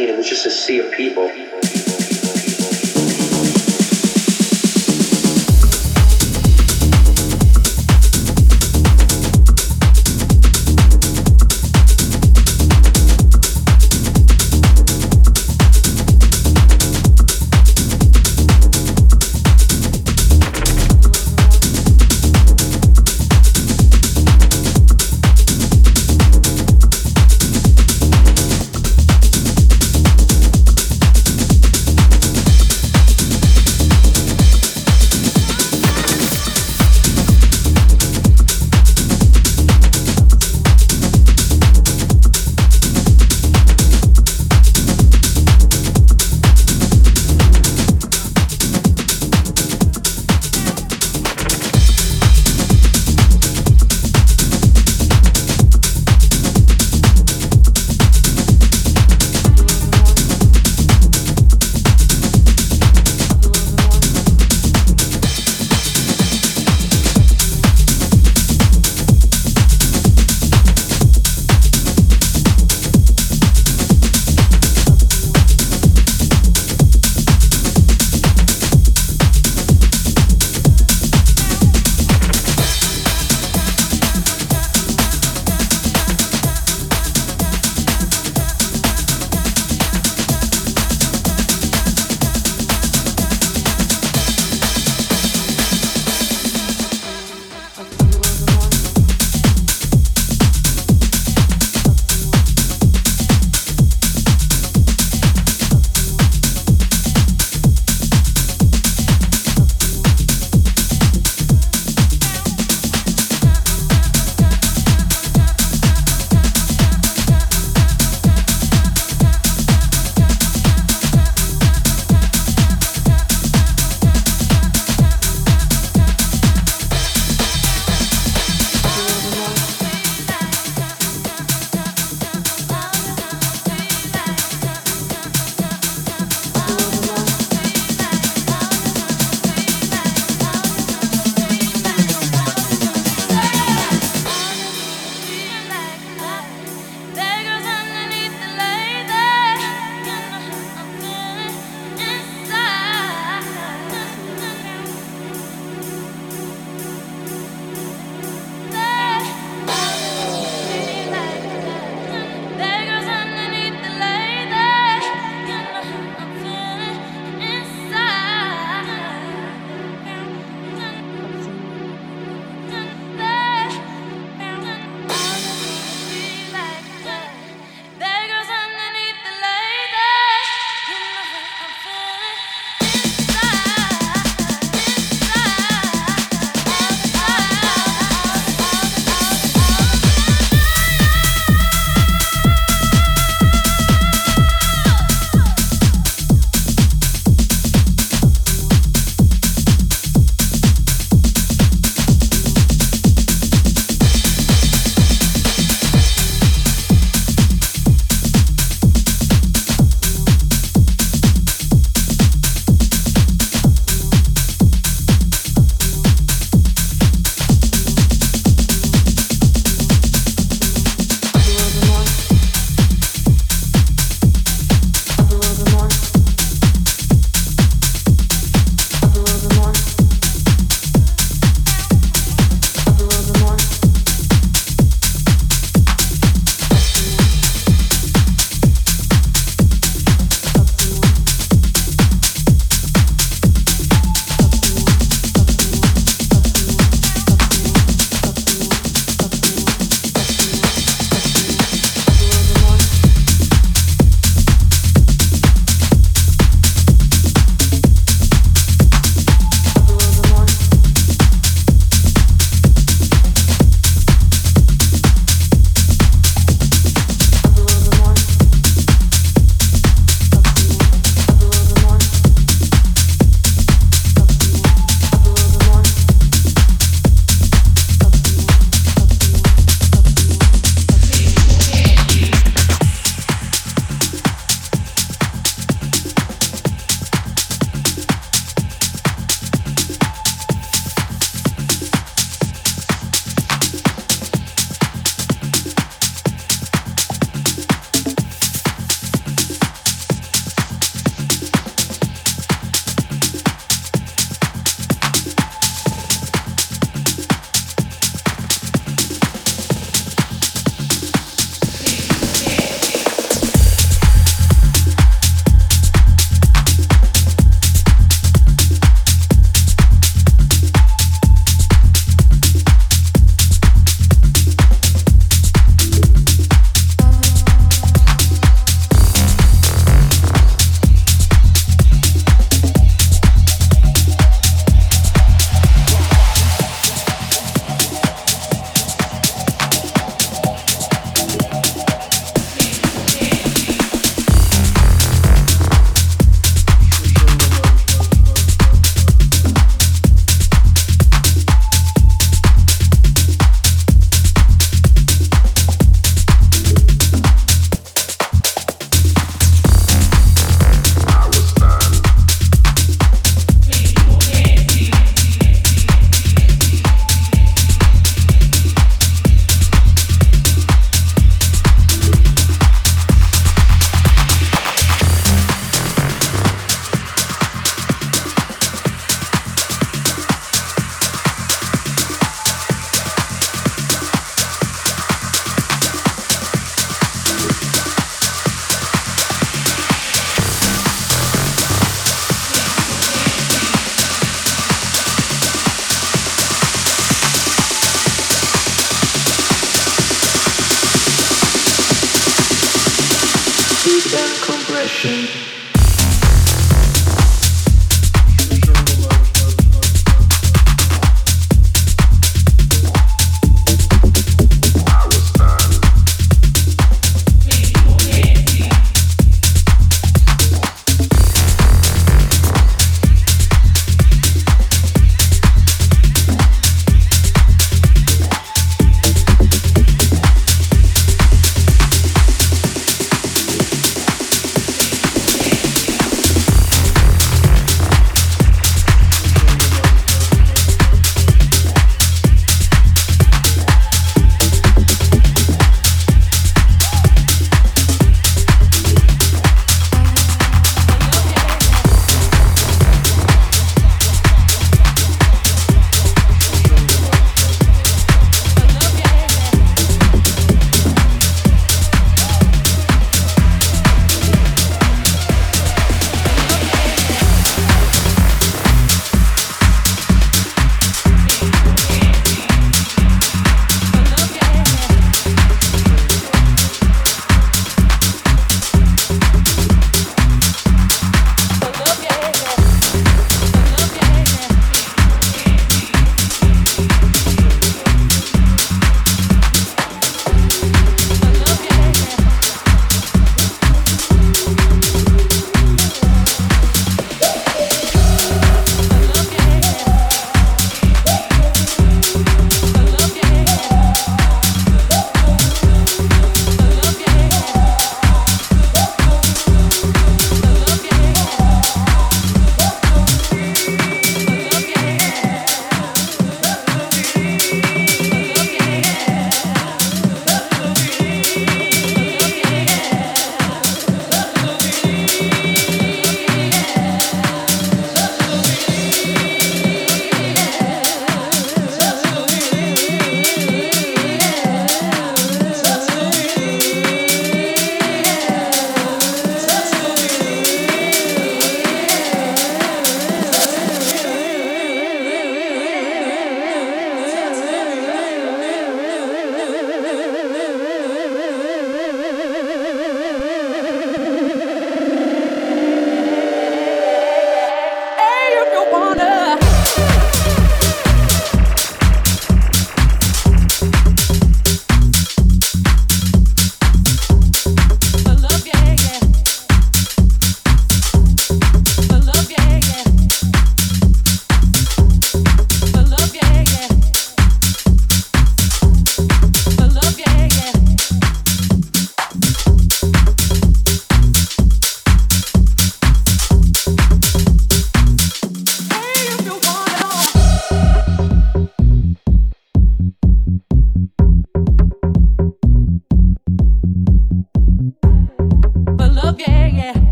Seen. It was just a sea of people.